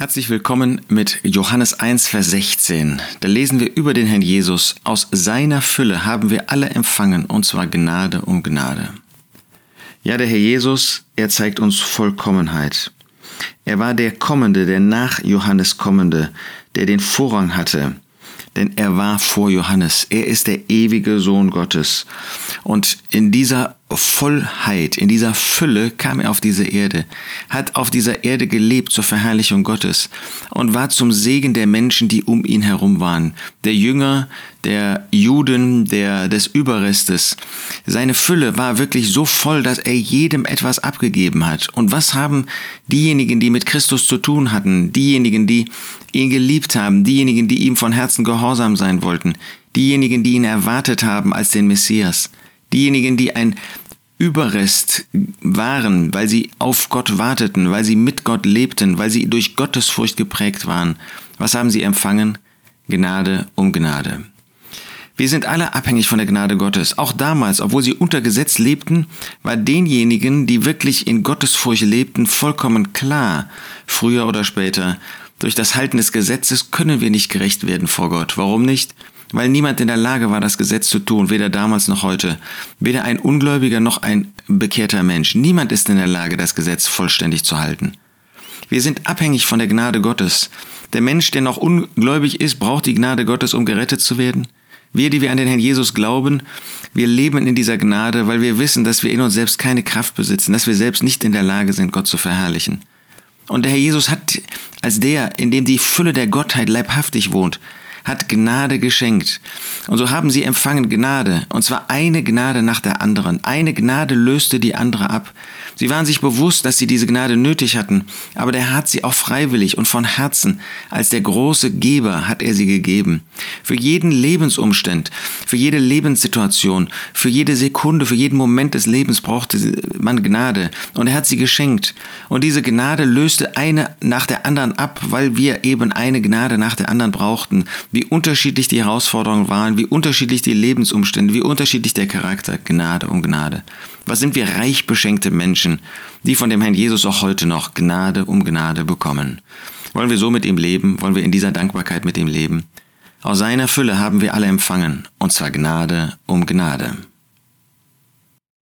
Herzlich willkommen mit Johannes 1, Vers 16. Da lesen wir über den Herrn Jesus. Aus seiner Fülle haben wir alle empfangen, und zwar Gnade um Gnade. Ja, der Herr Jesus, er zeigt uns Vollkommenheit. Er war der Kommende, der nach Johannes Kommende, der den Vorrang hatte. Denn er war vor Johannes. Er ist der ewige Sohn Gottes. Und in dieser Vollheit, in dieser Fülle kam er auf diese Erde, hat auf dieser Erde gelebt zur Verherrlichung Gottes und war zum Segen der Menschen, die um ihn herum waren, der Jünger, der Juden, der des Überrestes. Seine Fülle war wirklich so voll, dass er jedem etwas abgegeben hat. Und was haben diejenigen, die mit Christus zu tun hatten, diejenigen, die ihn geliebt haben, diejenigen, die ihm von Herzen gehorsam sein wollten, diejenigen, die ihn erwartet haben als den Messias, diejenigen, die ein Überrest waren, weil sie auf Gott warteten, weil sie mit Gott lebten, weil sie durch Gottesfurcht geprägt waren. Was haben sie empfangen? Gnade um Gnade. Wir sind alle abhängig von der Gnade Gottes. Auch damals, obwohl sie unter Gesetz lebten, war denjenigen, die wirklich in Gottesfurcht lebten, vollkommen klar, früher oder später, durch das Halten des Gesetzes können wir nicht gerecht werden vor Gott. Warum nicht? Weil niemand in der Lage war, das Gesetz zu tun, weder damals noch heute. Weder ein Ungläubiger noch ein bekehrter Mensch. Niemand ist in der Lage, das Gesetz vollständig zu halten. Wir sind abhängig von der Gnade Gottes. Der Mensch, der noch ungläubig ist, braucht die Gnade Gottes, um gerettet zu werden. Wir, die wir an den Herrn Jesus glauben, wir leben in dieser Gnade, weil wir wissen, dass wir in uns selbst keine Kraft besitzen, dass wir selbst nicht in der Lage sind, Gott zu verherrlichen. Und der Herr Jesus hat als der, in dem die Fülle der Gottheit leibhaftig wohnt, hat Gnade geschenkt. Und so haben sie empfangen Gnade, und zwar eine Gnade nach der anderen. Eine Gnade löste die andere ab. Sie waren sich bewusst, dass sie diese Gnade nötig hatten, aber der hat sie auch freiwillig und von Herzen, als der große Geber hat er sie gegeben. Für jeden Lebensumstand, für jede Lebenssituation, für jede Sekunde, für jeden Moment des Lebens brauchte man Gnade und er hat sie geschenkt. Und diese Gnade löste eine nach der anderen ab, weil wir eben eine Gnade nach der anderen brauchten wie unterschiedlich die Herausforderungen waren, wie unterschiedlich die Lebensumstände, wie unterschiedlich der Charakter, Gnade um Gnade. Was sind wir reich beschenkte Menschen, die von dem Herrn Jesus auch heute noch Gnade um Gnade bekommen? Wollen wir so mit ihm leben? Wollen wir in dieser Dankbarkeit mit ihm leben? Aus seiner Fülle haben wir alle empfangen, und zwar Gnade um Gnade.